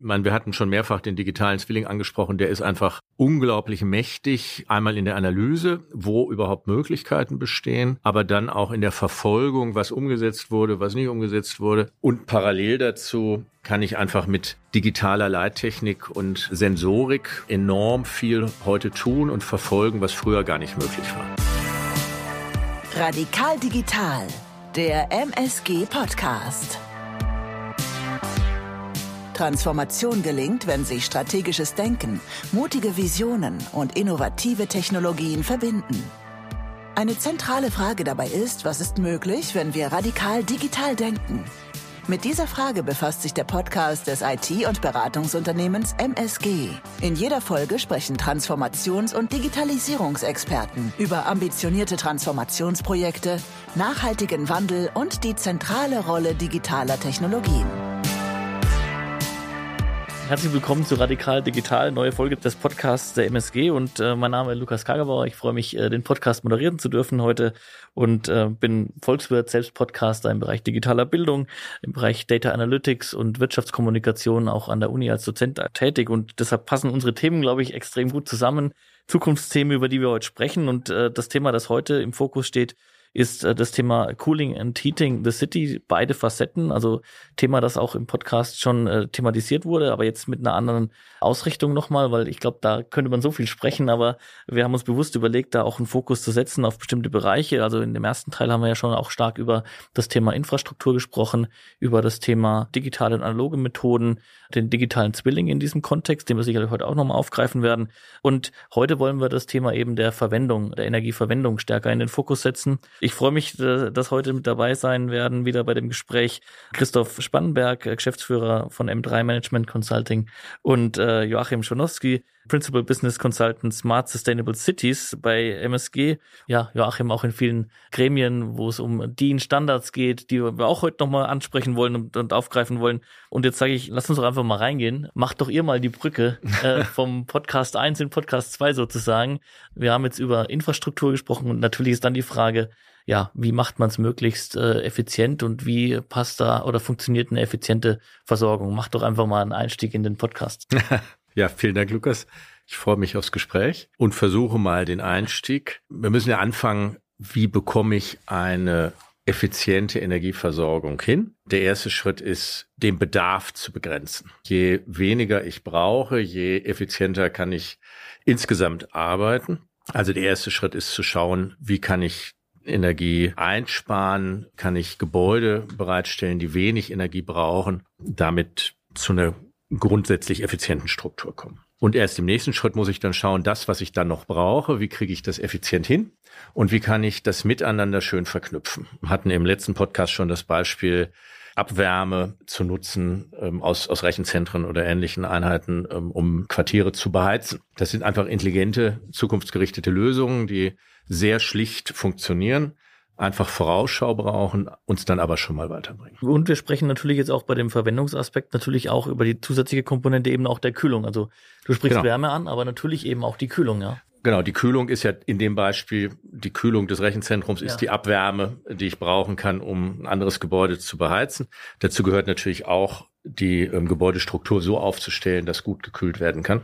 Ich meine, wir hatten schon mehrfach den digitalen Zwilling angesprochen. Der ist einfach unglaublich mächtig. Einmal in der Analyse, wo überhaupt Möglichkeiten bestehen, aber dann auch in der Verfolgung, was umgesetzt wurde, was nicht umgesetzt wurde. Und parallel dazu kann ich einfach mit digitaler Leittechnik und Sensorik enorm viel heute tun und verfolgen, was früher gar nicht möglich war. Radikal Digital, der MSG Podcast. Transformation gelingt, wenn sich strategisches Denken, mutige Visionen und innovative Technologien verbinden. Eine zentrale Frage dabei ist, was ist möglich, wenn wir radikal digital denken? Mit dieser Frage befasst sich der Podcast des IT- und Beratungsunternehmens MSG. In jeder Folge sprechen Transformations- und Digitalisierungsexperten über ambitionierte Transformationsprojekte, nachhaltigen Wandel und die zentrale Rolle digitaler Technologien. Herzlich willkommen zu Radikal Digital, neue Folge des Podcasts der MSG und äh, mein Name ist Lukas Kagerbauer. Ich freue mich, äh, den Podcast moderieren zu dürfen heute und äh, bin Volkswirt, selbst Podcaster im Bereich digitaler Bildung, im Bereich Data Analytics und Wirtschaftskommunikation auch an der Uni als Dozent tätig und deshalb passen unsere Themen, glaube ich, extrem gut zusammen. Zukunftsthemen, über die wir heute sprechen und äh, das Thema, das heute im Fokus steht, ist äh, das Thema Cooling and Heating the City, beide Facetten, also Thema, das auch im Podcast schon äh, thematisiert wurde, aber jetzt mit einer anderen Ausrichtung nochmal, weil ich glaube, da könnte man so viel sprechen, aber wir haben uns bewusst überlegt, da auch einen Fokus zu setzen auf bestimmte Bereiche. Also in dem ersten Teil haben wir ja schon auch stark über das Thema Infrastruktur gesprochen, über das Thema digitale und analoge Methoden, den digitalen Zwilling in diesem Kontext, den wir sicherlich heute auch nochmal aufgreifen werden. Und heute wollen wir das Thema eben der Verwendung, der Energieverwendung stärker in den Fokus setzen. Ich freue mich, äh, dass heute mit dabei sein werden, wieder bei dem Gespräch Christoph Spannenberg, äh, Geschäftsführer von M3 Management Consulting und äh, Joachim Schonowski, Principal Business Consultant Smart Sustainable Cities bei MSG. Ja, Joachim auch in vielen Gremien, wo es um DIN-Standards geht, die wir auch heute nochmal ansprechen wollen und, und, aufgreifen wollen. Und jetzt sage ich, lass uns doch einfach mal reingehen. Macht doch ihr mal die Brücke äh, vom Podcast 1 in Podcast 2 sozusagen. Wir haben jetzt über Infrastruktur gesprochen und natürlich ist dann die Frage, ja, wie macht man es möglichst äh, effizient und wie passt da oder funktioniert eine effiziente Versorgung? Macht doch einfach mal einen Einstieg in den Podcast. Ja, vielen Dank, Lukas. Ich freue mich aufs Gespräch und versuche mal den Einstieg. Wir müssen ja anfangen, wie bekomme ich eine effiziente Energieversorgung hin. Der erste Schritt ist, den Bedarf zu begrenzen. Je weniger ich brauche, je effizienter kann ich insgesamt arbeiten. Also der erste Schritt ist zu schauen, wie kann ich Energie einsparen, kann ich Gebäude bereitstellen, die wenig Energie brauchen, damit zu einer grundsätzlich effizienten Struktur kommen. Und erst im nächsten Schritt muss ich dann schauen, das, was ich dann noch brauche, wie kriege ich das effizient hin und wie kann ich das miteinander schön verknüpfen. Wir hatten im letzten Podcast schon das Beispiel, Abwärme zu nutzen ähm, aus, aus Rechenzentren oder ähnlichen Einheiten, ähm, um Quartiere zu beheizen. Das sind einfach intelligente, zukunftsgerichtete Lösungen, die sehr schlicht funktionieren einfach Vorausschau brauchen, uns dann aber schon mal weiterbringen. Und wir sprechen natürlich jetzt auch bei dem Verwendungsaspekt natürlich auch über die zusätzliche Komponente eben auch der Kühlung. Also du sprichst genau. Wärme an, aber natürlich eben auch die Kühlung, ja. Genau, die Kühlung ist ja in dem Beispiel, die Kühlung des Rechenzentrums ist ja. die Abwärme, die ich brauchen kann, um ein anderes Gebäude zu beheizen. Dazu gehört natürlich auch, die ähm, Gebäudestruktur so aufzustellen, dass gut gekühlt werden kann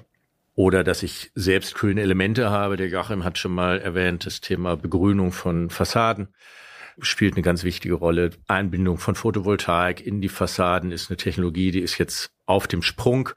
oder dass ich selbst kühlende Elemente habe. Der Joachim hat schon mal erwähnt, das Thema Begrünung von Fassaden spielt eine ganz wichtige Rolle. Einbindung von Photovoltaik in die Fassaden ist eine Technologie, die ist jetzt auf dem Sprung.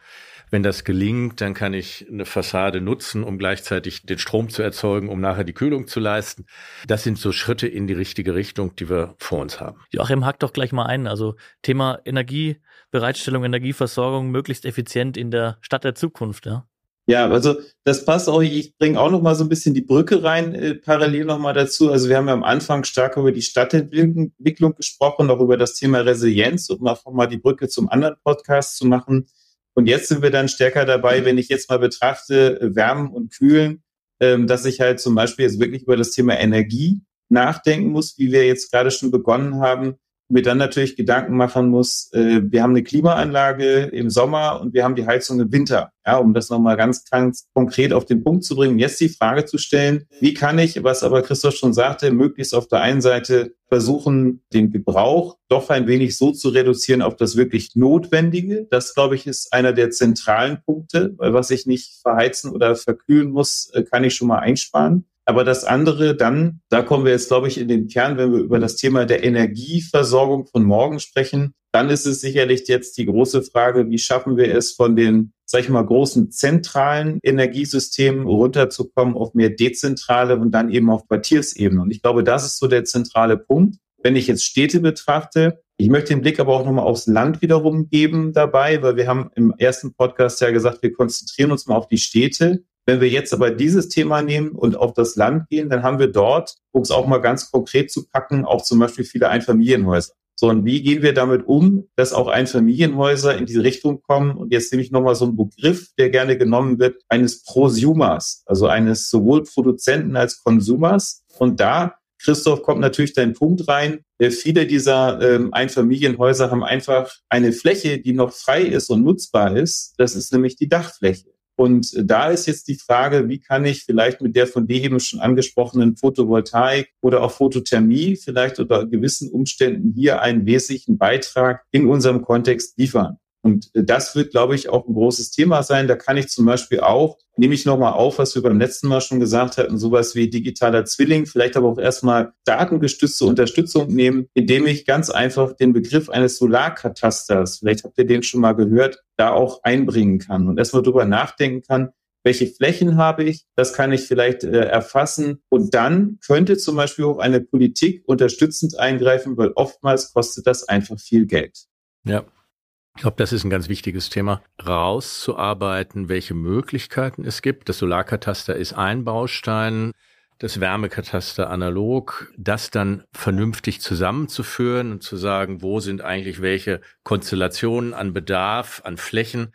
Wenn das gelingt, dann kann ich eine Fassade nutzen, um gleichzeitig den Strom zu erzeugen, um nachher die Kühlung zu leisten. Das sind so Schritte in die richtige Richtung, die wir vor uns haben. Joachim, hack doch gleich mal ein. Also Thema Energiebereitstellung, Energieversorgung möglichst effizient in der Stadt der Zukunft, ja? Ja, also das passt auch. Ich bringe auch noch mal so ein bisschen die Brücke rein, äh, parallel noch mal dazu. Also wir haben ja am Anfang stark über die Stadtentwicklung gesprochen, auch über das Thema Resilienz, um einfach mal die Brücke zum anderen Podcast zu machen. Und jetzt sind wir dann stärker dabei, wenn ich jetzt mal betrachte, Wärmen und Kühlen, ähm, dass ich halt zum Beispiel jetzt wirklich über das Thema Energie nachdenken muss, wie wir jetzt gerade schon begonnen haben, mir dann natürlich Gedanken machen muss, äh, wir haben eine Klimaanlage im Sommer und wir haben die Heizung im Winter. Ja, um das nochmal ganz, ganz konkret auf den Punkt zu bringen, jetzt die Frage zu stellen, wie kann ich, was aber Christoph schon sagte, möglichst auf der einen Seite versuchen, den Gebrauch doch ein wenig so zu reduzieren auf das wirklich Notwendige. Das, glaube ich, ist einer der zentralen Punkte, weil was ich nicht verheizen oder verkühlen muss, äh, kann ich schon mal einsparen. Aber das andere dann, da kommen wir jetzt, glaube ich, in den Kern, wenn wir über das Thema der Energieversorgung von morgen sprechen, dann ist es sicherlich jetzt die große Frage, wie schaffen wir es von den, sag ich mal, großen zentralen Energiesystemen runterzukommen auf mehr dezentrale und dann eben auf Quartiersebene. Und ich glaube, das ist so der zentrale Punkt. Wenn ich jetzt Städte betrachte, ich möchte den Blick aber auch nochmal aufs Land wiederum geben dabei, weil wir haben im ersten Podcast ja gesagt, wir konzentrieren uns mal auf die Städte. Wenn wir jetzt aber dieses Thema nehmen und auf das Land gehen, dann haben wir dort, um es auch mal ganz konkret zu packen, auch zum Beispiel viele Einfamilienhäuser. So, und wie gehen wir damit um, dass auch Einfamilienhäuser in diese Richtung kommen? Und jetzt nehme ich nochmal so einen Begriff, der gerne genommen wird, eines Prosumers, also eines sowohl Produzenten als Konsumers. Und da, Christoph, kommt natürlich dein Punkt rein. Äh, viele dieser ähm, Einfamilienhäuser haben einfach eine Fläche, die noch frei ist und nutzbar ist. Das ist nämlich die Dachfläche. Und da ist jetzt die Frage, wie kann ich vielleicht mit der von dir eben schon angesprochenen Photovoltaik oder auch Photothermie vielleicht unter gewissen Umständen hier einen wesentlichen Beitrag in unserem Kontext liefern. Und das wird, glaube ich, auch ein großes Thema sein. Da kann ich zum Beispiel auch, nehme ich nochmal auf, was wir beim letzten Mal schon gesagt hatten, sowas wie digitaler Zwilling, vielleicht aber auch erstmal datengestützte Unterstützung nehmen, indem ich ganz einfach den Begriff eines Solarkatasters, vielleicht habt ihr den schon mal gehört, da auch einbringen kann und erstmal drüber nachdenken kann, welche Flächen habe ich, das kann ich vielleicht äh, erfassen und dann könnte zum Beispiel auch eine Politik unterstützend eingreifen, weil oftmals kostet das einfach viel Geld. Ja, ich glaube, das ist ein ganz wichtiges Thema, rauszuarbeiten, welche Möglichkeiten es gibt. Das Solarkataster ist ein Baustein, das Wärmekataster analog, das dann vernünftig zusammenzuführen und zu sagen, wo sind eigentlich welche Konstellationen an Bedarf, an Flächen,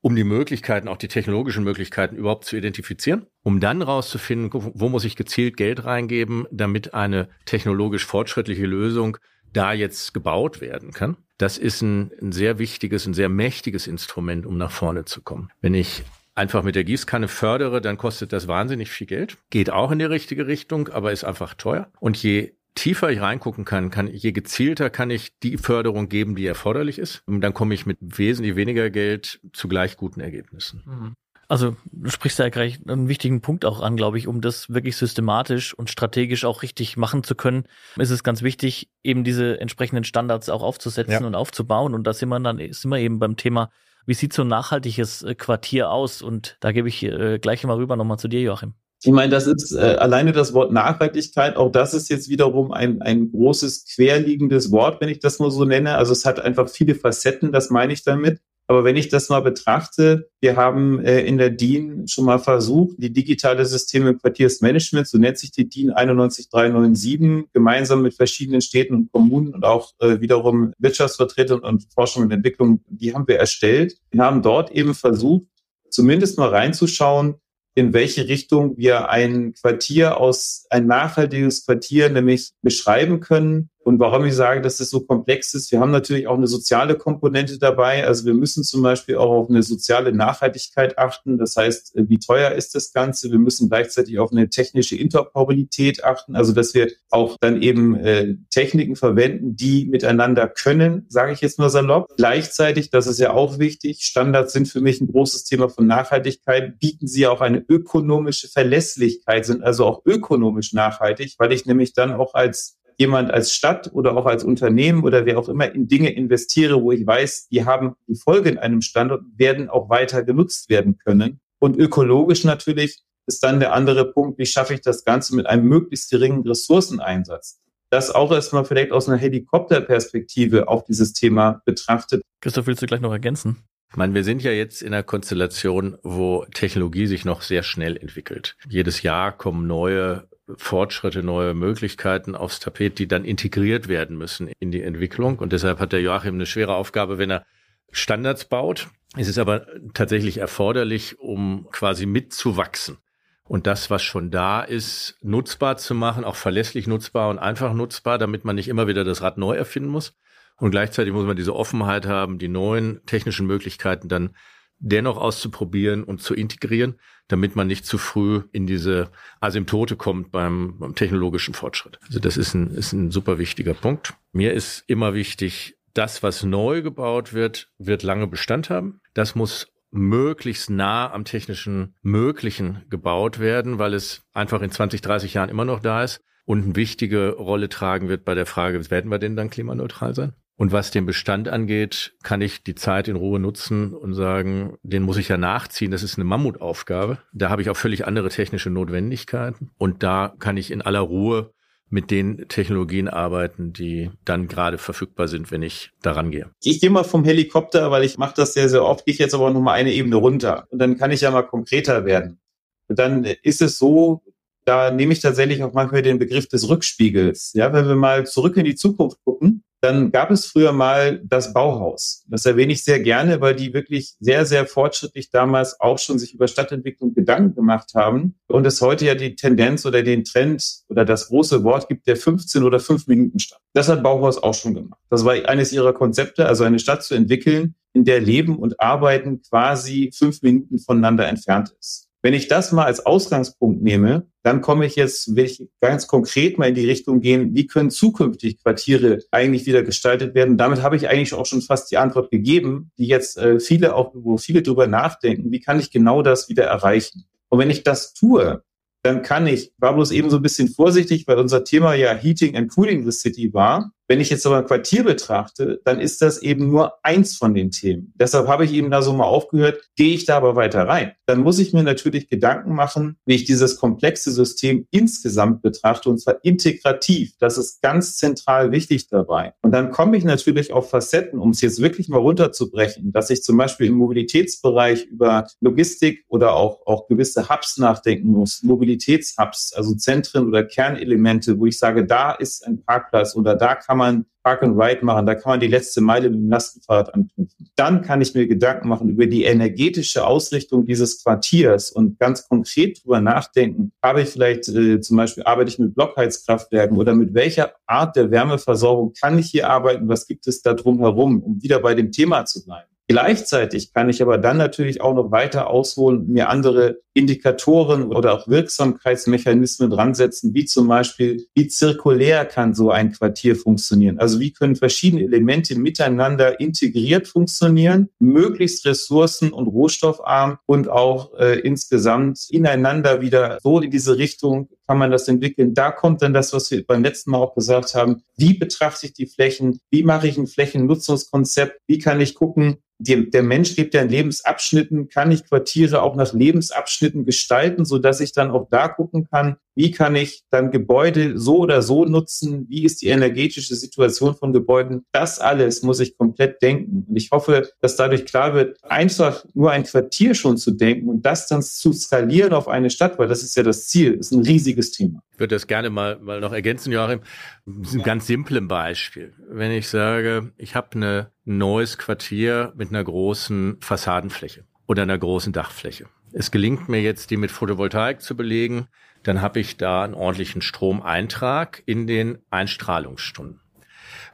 um die Möglichkeiten, auch die technologischen Möglichkeiten überhaupt zu identifizieren, um dann rauszufinden, wo muss ich gezielt Geld reingeben, damit eine technologisch fortschrittliche Lösung da jetzt gebaut werden kann das ist ein, ein sehr wichtiges, ein sehr mächtiges Instrument, um nach vorne zu kommen. Wenn ich einfach mit der Gießkanne fördere, dann kostet das wahnsinnig viel Geld. Geht auch in die richtige Richtung, aber ist einfach teuer. Und je tiefer ich reingucken kann, kann je gezielter kann ich die Förderung geben, die erforderlich ist. Und dann komme ich mit wesentlich weniger Geld zu gleich guten Ergebnissen. Mhm. Also du sprichst ja gleich einen wichtigen Punkt auch an, glaube ich, um das wirklich systematisch und strategisch auch richtig machen zu können, ist es ganz wichtig, eben diese entsprechenden Standards auch aufzusetzen ja. und aufzubauen. Und da sind wir dann sind wir eben beim Thema, wie sieht so ein nachhaltiges äh, Quartier aus? Und da gebe ich äh, gleich mal rüber nochmal zu dir, Joachim. Ich meine, das ist äh, alleine das Wort Nachhaltigkeit, auch das ist jetzt wiederum ein, ein großes querliegendes Wort, wenn ich das mal so nenne. Also es hat einfach viele Facetten, das meine ich damit. Aber wenn ich das mal betrachte, wir haben äh, in der DIN schon mal versucht, die digitale Systeme Quartiersmanagement, so nennt sich die DIN 91397, gemeinsam mit verschiedenen Städten und Kommunen und auch äh, wiederum Wirtschaftsvertretern und Forschung und Entwicklung, die haben wir erstellt. Wir haben dort eben versucht, zumindest mal reinzuschauen, in welche Richtung wir ein Quartier aus, ein nachhaltiges Quartier nämlich beschreiben können und warum ich sage, dass es so komplex ist, wir haben natürlich auch eine soziale Komponente dabei. Also wir müssen zum Beispiel auch auf eine soziale Nachhaltigkeit achten. Das heißt, äh, wie teuer ist das Ganze? Wir müssen gleichzeitig auf eine technische Interoperabilität achten. Also dass wir auch dann eben äh, Techniken verwenden, die miteinander können, sage ich jetzt mal salopp. Gleichzeitig, das ist ja auch wichtig, Standards sind für mich ein großes Thema von Nachhaltigkeit, bieten sie auch eine ökonomische Verlässlichkeit, sind also auch ökonomisch nachhaltig, weil ich nämlich dann auch als jemand als Stadt oder auch als Unternehmen oder wer auch immer in Dinge investiere, wo ich weiß, die haben die Folge in einem Standort, werden auch weiter genutzt werden können. Und ökologisch natürlich ist dann der andere Punkt, wie schaffe ich das Ganze mit einem möglichst geringen Ressourceneinsatz? Das auch erstmal vielleicht aus einer Helikopterperspektive auf dieses Thema betrachtet. Christoph, willst du gleich noch ergänzen? Ich meine, wir sind ja jetzt in einer Konstellation, wo Technologie sich noch sehr schnell entwickelt. Jedes Jahr kommen neue Fortschritte, neue Möglichkeiten aufs Tapet, die dann integriert werden müssen in die Entwicklung. Und deshalb hat der Joachim eine schwere Aufgabe, wenn er Standards baut. Es ist aber tatsächlich erforderlich, um quasi mitzuwachsen und das, was schon da ist, nutzbar zu machen, auch verlässlich nutzbar und einfach nutzbar, damit man nicht immer wieder das Rad neu erfinden muss. Und gleichzeitig muss man diese Offenheit haben, die neuen technischen Möglichkeiten dann dennoch auszuprobieren und zu integrieren, damit man nicht zu früh in diese Asymptote kommt beim, beim technologischen Fortschritt. Also das ist ein, ist ein super wichtiger Punkt. Mir ist immer wichtig, das, was neu gebaut wird, wird lange Bestand haben. Das muss möglichst nah am technischen Möglichen gebaut werden, weil es einfach in 20, 30 Jahren immer noch da ist und eine wichtige Rolle tragen wird bei der Frage, werden wir denn dann klimaneutral sein? Und was den Bestand angeht, kann ich die Zeit in Ruhe nutzen und sagen, den muss ich ja nachziehen. Das ist eine Mammutaufgabe. Da habe ich auch völlig andere technische Notwendigkeiten. Und da kann ich in aller Ruhe mit den Technologien arbeiten, die dann gerade verfügbar sind, wenn ich daran gehe. Ich gehe mal vom Helikopter, weil ich mache das sehr, sehr oft, gehe ich jetzt aber noch mal eine Ebene runter. Und dann kann ich ja mal konkreter werden. Und dann ist es so, da nehme ich tatsächlich auch manchmal den Begriff des Rückspiegels. Ja, wenn wir mal zurück in die Zukunft gucken, dann gab es früher mal das Bauhaus. Das erwähne ich sehr gerne, weil die wirklich sehr, sehr fortschrittlich damals auch schon sich über Stadtentwicklung Gedanken gemacht haben und es heute ja die Tendenz oder den Trend oder das große Wort gibt der 15 oder 5 Minuten Stadt. Das hat Bauhaus auch schon gemacht. Das war eines ihrer Konzepte, also eine Stadt zu entwickeln, in der Leben und Arbeiten quasi fünf Minuten voneinander entfernt ist. Wenn ich das mal als Ausgangspunkt nehme, dann komme ich jetzt, will ich ganz konkret mal in die Richtung gehen, wie können zukünftig Quartiere eigentlich wieder gestaltet werden? Damit habe ich eigentlich auch schon fast die Antwort gegeben, die jetzt äh, viele auch, wo viele drüber nachdenken, wie kann ich genau das wieder erreichen? Und wenn ich das tue, dann kann ich, war bloß eben so ein bisschen vorsichtig, weil unser Thema ja Heating and Cooling the City war. Wenn ich jetzt aber ein Quartier betrachte, dann ist das eben nur eins von den Themen. Deshalb habe ich eben da so mal aufgehört, gehe ich da aber weiter rein. Dann muss ich mir natürlich Gedanken machen, wie ich dieses komplexe System insgesamt betrachte und zwar integrativ. Das ist ganz zentral wichtig dabei. Und dann komme ich natürlich auf Facetten, um es jetzt wirklich mal runterzubrechen, dass ich zum Beispiel im Mobilitätsbereich über Logistik oder auch, auch gewisse Hubs nachdenken muss. Mobilitätshubs, also Zentren oder Kernelemente, wo ich sage, da ist ein Parkplatz oder da kann kann man Park and Ride machen, da kann man die letzte Meile mit dem Lastenfahrrad anknüpfen. Dann kann ich mir Gedanken machen über die energetische Ausrichtung dieses Quartiers und ganz konkret drüber nachdenken, habe ich vielleicht äh, zum Beispiel, arbeite ich mit Blockheizkraftwerken oder mit welcher Art der Wärmeversorgung kann ich hier arbeiten, was gibt es da drumherum, um wieder bei dem Thema zu bleiben. Gleichzeitig kann ich aber dann natürlich auch noch weiter ausholen, mir andere Indikatoren oder auch Wirksamkeitsmechanismen dran setzen, wie zum Beispiel, wie zirkulär kann so ein Quartier funktionieren? Also wie können verschiedene Elemente miteinander integriert funktionieren, möglichst ressourcen- und rohstoffarm und auch äh, insgesamt ineinander wieder so in diese Richtung kann man das entwickeln. Da kommt dann das, was wir beim letzten Mal auch gesagt haben. Wie betrachte ich die Flächen? Wie mache ich ein Flächennutzungskonzept? Wie kann ich gucken, die, der Mensch lebt ja in Lebensabschnitten, kann ich Quartiere auch nach Lebensabschnitten gestalten, so dass ich dann auch da gucken kann, wie kann ich dann Gebäude so oder so nutzen, wie ist die energetische Situation von Gebäuden. Das alles muss ich komplett denken. Und ich hoffe, dass dadurch klar wird, einfach nur ein Quartier schon zu denken und das dann zu skalieren auf eine Stadt, weil das ist ja das Ziel, ist ein riesiges Thema. Ich würde das gerne mal, mal noch ergänzen, Joachim. Das ist ein ganz simples Beispiel. Wenn ich sage, ich habe ein neues Quartier mit einer großen Fassadenfläche oder einer großen Dachfläche. Es gelingt mir jetzt, die mit Photovoltaik zu belegen, dann habe ich da einen ordentlichen Stromeintrag in den Einstrahlungsstunden.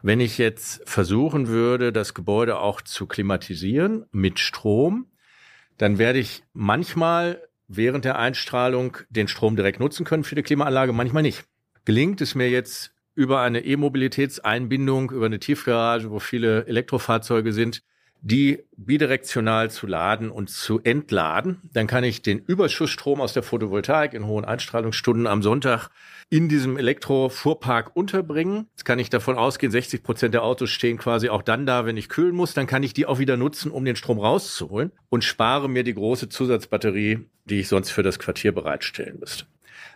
Wenn ich jetzt versuchen würde, das Gebäude auch zu klimatisieren mit Strom, dann werde ich manchmal während der Einstrahlung den Strom direkt nutzen können für die Klimaanlage, manchmal nicht. Gelingt es mir jetzt über eine E-Mobilitätseinbindung, über eine Tiefgarage, wo viele Elektrofahrzeuge sind, die bidirektional zu laden und zu entladen. Dann kann ich den Überschussstrom aus der Photovoltaik in hohen Einstrahlungsstunden am Sonntag in diesem Elektrofuhrpark unterbringen. Jetzt kann ich davon ausgehen, 60 Prozent der Autos stehen quasi auch dann da, wenn ich kühlen muss. Dann kann ich die auch wieder nutzen, um den Strom rauszuholen und spare mir die große Zusatzbatterie, die ich sonst für das Quartier bereitstellen müsste.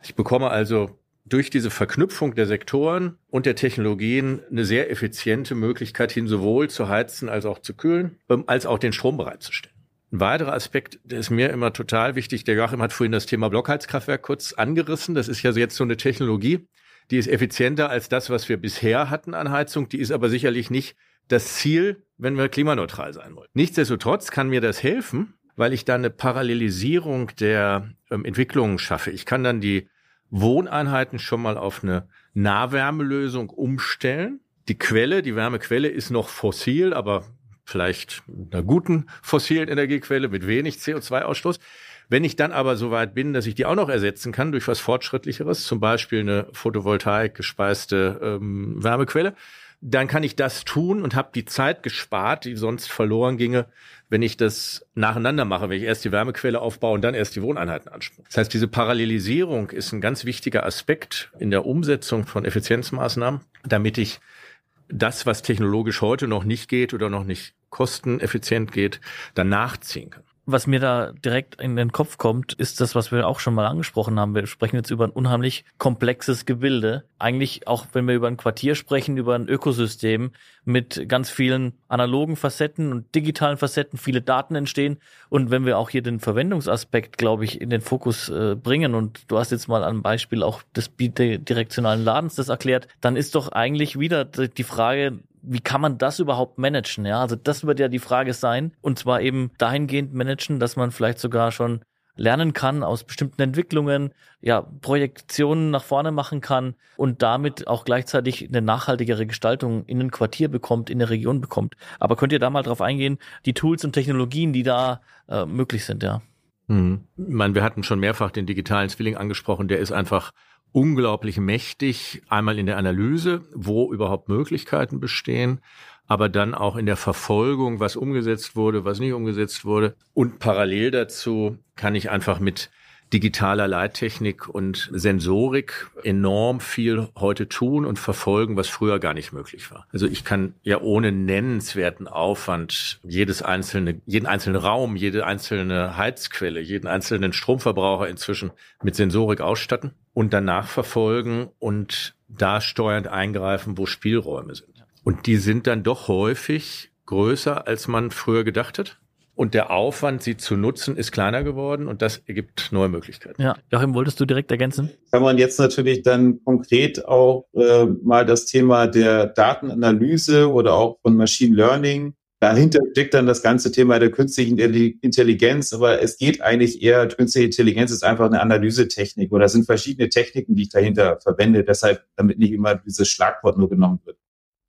Ich bekomme also durch diese Verknüpfung der Sektoren und der Technologien eine sehr effiziente Möglichkeit hin, sowohl zu heizen als auch zu kühlen, ähm, als auch den Strom bereitzustellen. Ein weiterer Aspekt, der ist mir immer total wichtig, der Joachim hat vorhin das Thema Blockheizkraftwerk kurz angerissen. Das ist ja jetzt so eine Technologie, die ist effizienter als das, was wir bisher hatten an Heizung. Die ist aber sicherlich nicht das Ziel, wenn wir klimaneutral sein wollen. Nichtsdestotrotz kann mir das helfen, weil ich da eine Parallelisierung der ähm, Entwicklungen schaffe. Ich kann dann die Wohneinheiten schon mal auf eine Nahwärmelösung umstellen. Die Quelle, die Wärmequelle ist noch fossil, aber vielleicht einer guten fossilen Energiequelle mit wenig CO2-Ausstoß. Wenn ich dann aber so weit bin, dass ich die auch noch ersetzen kann durch was Fortschrittlicheres, zum Beispiel eine Photovoltaik gespeiste ähm, Wärmequelle, dann kann ich das tun und habe die Zeit gespart, die sonst verloren ginge, wenn ich das nacheinander mache, wenn ich erst die Wärmequelle aufbaue und dann erst die Wohneinheiten anspreche. Das heißt, diese Parallelisierung ist ein ganz wichtiger Aspekt in der Umsetzung von Effizienzmaßnahmen, damit ich das, was technologisch heute noch nicht geht oder noch nicht kosteneffizient geht, dann nachziehen kann was mir da direkt in den Kopf kommt, ist das, was wir auch schon mal angesprochen haben. Wir sprechen jetzt über ein unheimlich komplexes Gebilde. Eigentlich auch, wenn wir über ein Quartier sprechen, über ein Ökosystem mit ganz vielen analogen Facetten und digitalen Facetten, viele Daten entstehen. Und wenn wir auch hier den Verwendungsaspekt, glaube ich, in den Fokus äh, bringen, und du hast jetzt mal am Beispiel auch des bidirektionalen Ladens das erklärt, dann ist doch eigentlich wieder die Frage, wie kann man das überhaupt managen? Ja, also das wird ja die Frage sein. Und zwar eben dahingehend managen, dass man vielleicht sogar schon lernen kann aus bestimmten Entwicklungen, ja, Projektionen nach vorne machen kann und damit auch gleichzeitig eine nachhaltigere Gestaltung in ein Quartier bekommt, in eine Region bekommt. Aber könnt ihr da mal drauf eingehen, die Tools und Technologien, die da äh, möglich sind, ja? Hm. Ich meine, wir hatten schon mehrfach den digitalen Zwilling angesprochen, der ist einfach unglaublich mächtig, einmal in der Analyse, wo überhaupt Möglichkeiten bestehen, aber dann auch in der Verfolgung, was umgesetzt wurde, was nicht umgesetzt wurde. Und parallel dazu kann ich einfach mit digitaler Leittechnik und Sensorik enorm viel heute tun und verfolgen, was früher gar nicht möglich war. Also ich kann ja ohne nennenswerten Aufwand jedes einzelne, jeden einzelnen Raum, jede einzelne Heizquelle, jeden einzelnen Stromverbraucher inzwischen mit Sensorik ausstatten und danach verfolgen und da steuernd eingreifen, wo Spielräume sind. Und die sind dann doch häufig größer, als man früher gedacht hat. Und der Aufwand, sie zu nutzen, ist kleiner geworden und das ergibt neue Möglichkeiten. Ja, Joachim, wolltest du direkt ergänzen? Kann man jetzt natürlich dann konkret auch äh, mal das Thema der Datenanalyse oder auch von Machine Learning Dahinter steckt dann das ganze Thema der künstlichen Intelligenz, aber es geht eigentlich eher, künstliche Intelligenz ist einfach eine Analysetechnik oder es sind verschiedene Techniken, die ich dahinter verwende, deshalb, damit nicht immer dieses Schlagwort nur genommen wird.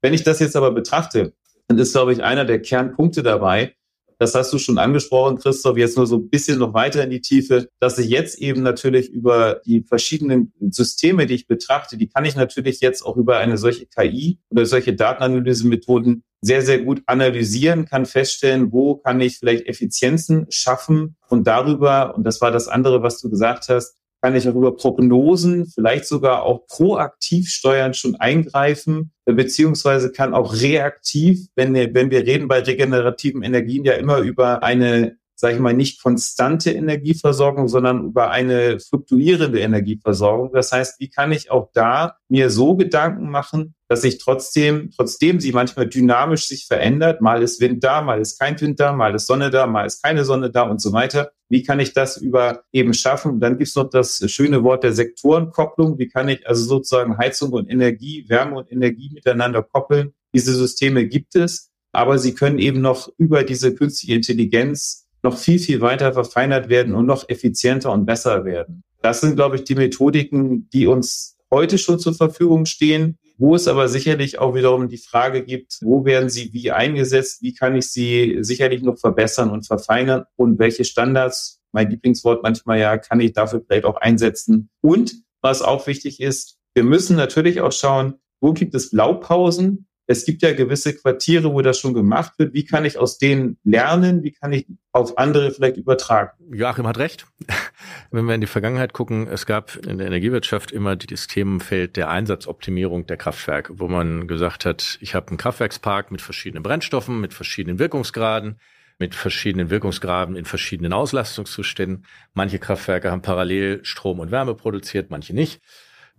Wenn ich das jetzt aber betrachte, dann ist, glaube ich, einer der Kernpunkte dabei, das hast du schon angesprochen, Christoph, jetzt nur so ein bisschen noch weiter in die Tiefe, dass ich jetzt eben natürlich über die verschiedenen Systeme, die ich betrachte, die kann ich natürlich jetzt auch über eine solche KI oder solche Datenanalysemethoden sehr, sehr gut analysieren, kann feststellen, wo kann ich vielleicht Effizienzen schaffen und darüber, und das war das andere, was du gesagt hast, kann ich auch über Prognosen, vielleicht sogar auch proaktiv steuern, schon eingreifen, beziehungsweise kann auch reaktiv, wenn wir, wenn wir reden bei regenerativen Energien ja immer über eine sage ich mal, nicht konstante Energieversorgung, sondern über eine fluktuierende Energieversorgung. Das heißt, wie kann ich auch da mir so Gedanken machen, dass ich trotzdem, trotzdem sie manchmal dynamisch sich verändert, mal ist Wind da, mal ist kein Wind da, mal ist Sonne da, mal ist keine Sonne da und so weiter. Wie kann ich das über eben schaffen? Dann gibt es noch das schöne Wort der Sektorenkopplung. Wie kann ich also sozusagen Heizung und Energie, Wärme und Energie miteinander koppeln? Diese Systeme gibt es, aber sie können eben noch über diese künstliche Intelligenz noch viel, viel weiter verfeinert werden und noch effizienter und besser werden. Das sind, glaube ich, die Methodiken, die uns heute schon zur Verfügung stehen, wo es aber sicherlich auch wiederum die Frage gibt, wo werden sie wie eingesetzt, wie kann ich sie sicherlich noch verbessern und verfeinern und welche Standards, mein Lieblingswort manchmal ja, kann ich dafür vielleicht auch einsetzen. Und was auch wichtig ist, wir müssen natürlich auch schauen, wo gibt es Blaupausen, es gibt ja gewisse Quartiere, wo das schon gemacht wird. Wie kann ich aus denen lernen? Wie kann ich auf andere vielleicht übertragen? Joachim hat recht. Wenn wir in die Vergangenheit gucken, es gab in der Energiewirtschaft immer das Themenfeld der Einsatzoptimierung der Kraftwerke, wo man gesagt hat, ich habe einen Kraftwerkspark mit verschiedenen Brennstoffen, mit verschiedenen Wirkungsgraden mit verschiedenen Wirkungsgraden in verschiedenen Auslastungszuständen. Manche Kraftwerke haben parallel Strom und Wärme produziert, manche nicht.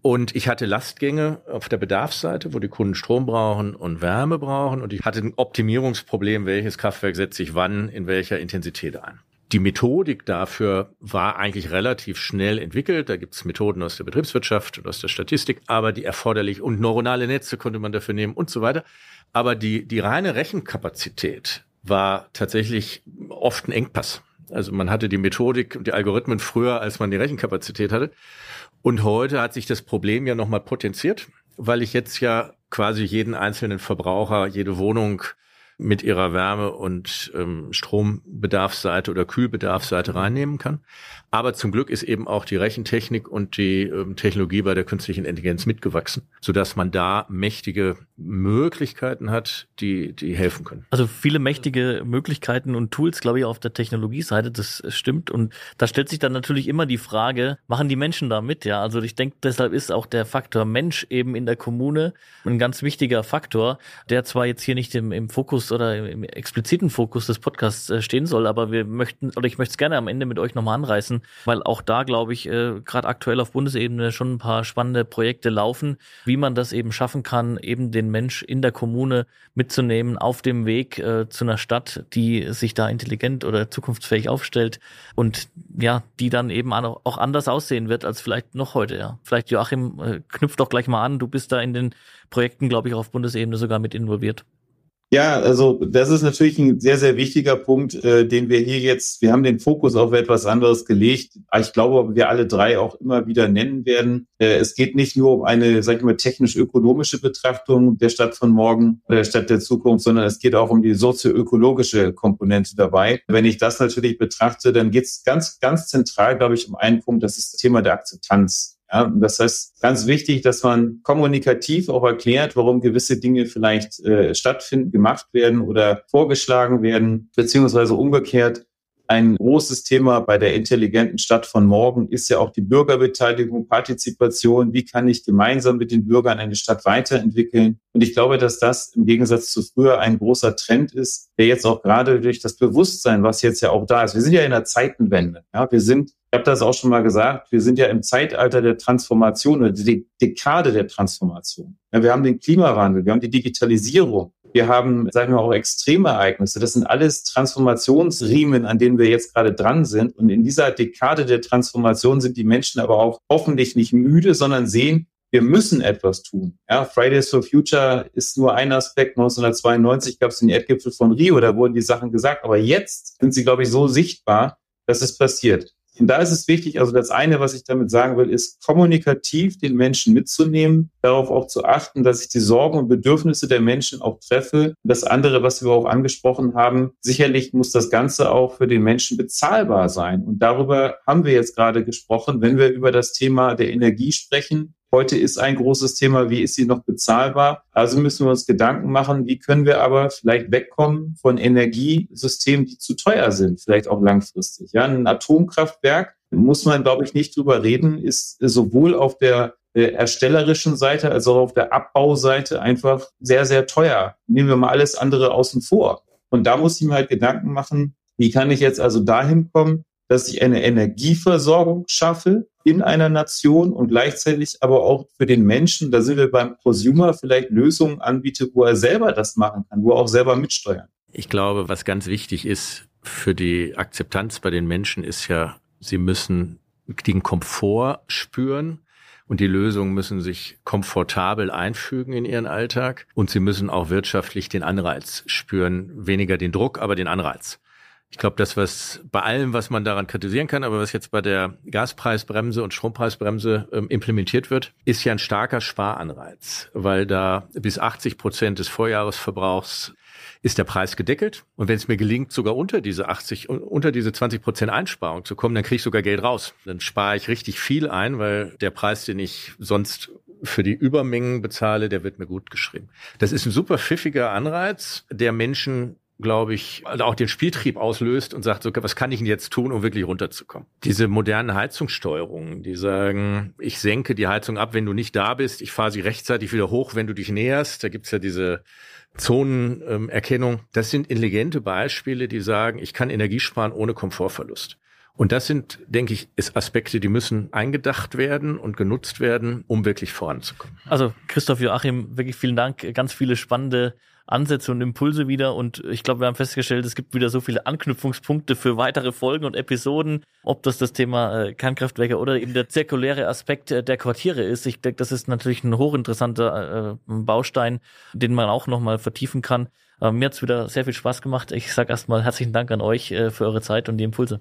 Und ich hatte Lastgänge auf der Bedarfsseite, wo die Kunden Strom brauchen und Wärme brauchen. Und ich hatte ein Optimierungsproblem, welches Kraftwerk setze ich wann in welcher Intensität ein. Die Methodik dafür war eigentlich relativ schnell entwickelt. Da gibt es Methoden aus der Betriebswirtschaft und aus der Statistik, aber die erforderlich und neuronale Netze konnte man dafür nehmen und so weiter. Aber die, die reine Rechenkapazität war tatsächlich oft ein Engpass. Also man hatte die Methodik und die Algorithmen früher, als man die Rechenkapazität hatte. Und heute hat sich das Problem ja nochmal potenziert, weil ich jetzt ja quasi jeden einzelnen Verbraucher, jede Wohnung mit ihrer Wärme- und ähm, Strombedarfsseite oder Kühlbedarfsseite reinnehmen kann. Aber zum Glück ist eben auch die Rechentechnik und die ähm, Technologie bei der künstlichen Intelligenz mitgewachsen, sodass man da mächtige Möglichkeiten hat, die, die helfen können. Also viele mächtige Möglichkeiten und Tools, glaube ich, auf der Technologieseite, das stimmt. Und da stellt sich dann natürlich immer die Frage, machen die Menschen da mit? Ja, also ich denke, deshalb ist auch der Faktor Mensch eben in der Kommune ein ganz wichtiger Faktor, der zwar jetzt hier nicht im, im Fokus oder im expliziten Fokus des Podcasts äh, stehen soll, aber wir möchten, oder ich möchte es gerne am Ende mit euch nochmal anreißen, weil auch da, glaube ich, äh, gerade aktuell auf Bundesebene schon ein paar spannende Projekte laufen, wie man das eben schaffen kann, eben den Mensch in der Kommune mitzunehmen auf dem Weg äh, zu einer Stadt, die sich da intelligent oder zukunftsfähig aufstellt und ja, die dann eben auch anders aussehen wird als vielleicht noch heute. Ja, vielleicht Joachim äh, knüpft doch gleich mal an. Du bist da in den Projekten, glaube ich, auf Bundesebene sogar mit involviert. Ja, also das ist natürlich ein sehr, sehr wichtiger Punkt, äh, den wir hier jetzt, wir haben den Fokus auf etwas anderes gelegt. Ich glaube, wir alle drei auch immer wieder nennen werden. Äh, es geht nicht nur um eine, sag ich mal, technisch-ökonomische Betrachtung der Stadt von morgen, der Stadt der Zukunft, sondern es geht auch um die sozioökologische Komponente dabei. Wenn ich das natürlich betrachte, dann geht es ganz, ganz zentral, glaube ich, um einen Punkt, das ist das Thema der Akzeptanz. Ja, das heißt, ganz wichtig, dass man kommunikativ auch erklärt, warum gewisse Dinge vielleicht äh, stattfinden, gemacht werden oder vorgeschlagen werden, beziehungsweise umgekehrt, ein großes Thema bei der intelligenten Stadt von morgen ist ja auch die Bürgerbeteiligung, Partizipation. Wie kann ich gemeinsam mit den Bürgern eine Stadt weiterentwickeln? Und ich glaube, dass das im Gegensatz zu früher ein großer Trend ist, der jetzt auch gerade durch das Bewusstsein, was jetzt ja auch da ist. Wir sind ja in der Zeitenwende. Ja, wir sind, ich habe das auch schon mal gesagt, wir sind ja im Zeitalter der Transformation oder die Dekade der Transformation. Ja, wir haben den Klimawandel, wir haben die Digitalisierung, wir haben, sagen wir auch Extremereignisse. Das sind alles Transformationsriemen, an denen wir jetzt gerade dran sind. Und in dieser Dekade der Transformation sind die Menschen aber auch hoffentlich nicht müde, sondern sehen, wir müssen etwas tun. Ja, Fridays for Future ist nur ein Aspekt. 1992 gab es den Erdgipfel von Rio, da wurden die Sachen gesagt. Aber jetzt sind sie, glaube ich, so sichtbar, dass es passiert. Und da ist es wichtig, also das eine, was ich damit sagen will, ist kommunikativ den Menschen mitzunehmen, darauf auch zu achten, dass ich die Sorgen und Bedürfnisse der Menschen auch treffe. Das andere, was wir auch angesprochen haben, sicherlich muss das Ganze auch für den Menschen bezahlbar sein. Und darüber haben wir jetzt gerade gesprochen, wenn wir über das Thema der Energie sprechen. Heute ist ein großes Thema, wie ist sie noch bezahlbar? Also müssen wir uns Gedanken machen, wie können wir aber vielleicht wegkommen von Energiesystemen, die zu teuer sind, vielleicht auch langfristig. Ja, ein Atomkraftwerk, muss man, glaube ich, nicht drüber reden, ist sowohl auf der äh, erstellerischen Seite als auch auf der Abbauseite einfach sehr, sehr teuer. Nehmen wir mal alles andere außen vor. Und da muss ich mir halt Gedanken machen, wie kann ich jetzt also dahin kommen, dass ich eine Energieversorgung schaffe in einer Nation und gleichzeitig aber auch für den Menschen, da sind wir beim Prosumer, vielleicht Lösungen anbietet, wo er selber das machen kann, wo er auch selber mitsteuern. Ich glaube, was ganz wichtig ist für die Akzeptanz bei den Menschen ist ja, sie müssen den Komfort spüren und die Lösungen müssen sich komfortabel einfügen in ihren Alltag und sie müssen auch wirtschaftlich den Anreiz spüren, weniger den Druck, aber den Anreiz. Ich glaube, das, was bei allem, was man daran kritisieren kann, aber was jetzt bei der Gaspreisbremse und Strompreisbremse ähm, implementiert wird, ist ja ein starker Sparanreiz, weil da bis 80 Prozent des Vorjahresverbrauchs ist der Preis gedeckelt. Und wenn es mir gelingt, sogar unter diese 80, unter diese 20 Prozent Einsparung zu kommen, dann kriege ich sogar Geld raus. Dann spare ich richtig viel ein, weil der Preis, den ich sonst für die Übermengen bezahle, der wird mir gut geschrieben. Das ist ein super pfiffiger Anreiz, der Menschen glaube ich, auch den Spieltrieb auslöst und sagt, so, was kann ich denn jetzt tun, um wirklich runterzukommen? Diese modernen Heizungssteuerungen, die sagen, ich senke die Heizung ab, wenn du nicht da bist, ich fahre sie rechtzeitig wieder hoch, wenn du dich näherst. Da gibt's ja diese Zonenerkennung. Das sind intelligente Beispiele, die sagen, ich kann Energie sparen ohne Komfortverlust. Und das sind, denke ich, ist Aspekte, die müssen eingedacht werden und genutzt werden, um wirklich voranzukommen. Also Christoph Joachim, wirklich vielen Dank. Ganz viele spannende Ansätze und Impulse wieder. Und ich glaube, wir haben festgestellt, es gibt wieder so viele Anknüpfungspunkte für weitere Folgen und Episoden, ob das das Thema äh, Kernkraftwerke oder eben der zirkuläre Aspekt äh, der Quartiere ist. Ich denke, das ist natürlich ein hochinteressanter äh, Baustein, den man auch nochmal vertiefen kann. Äh, mir hat's wieder sehr viel Spaß gemacht. Ich sage erstmal herzlichen Dank an euch für eure Zeit und die Impulse.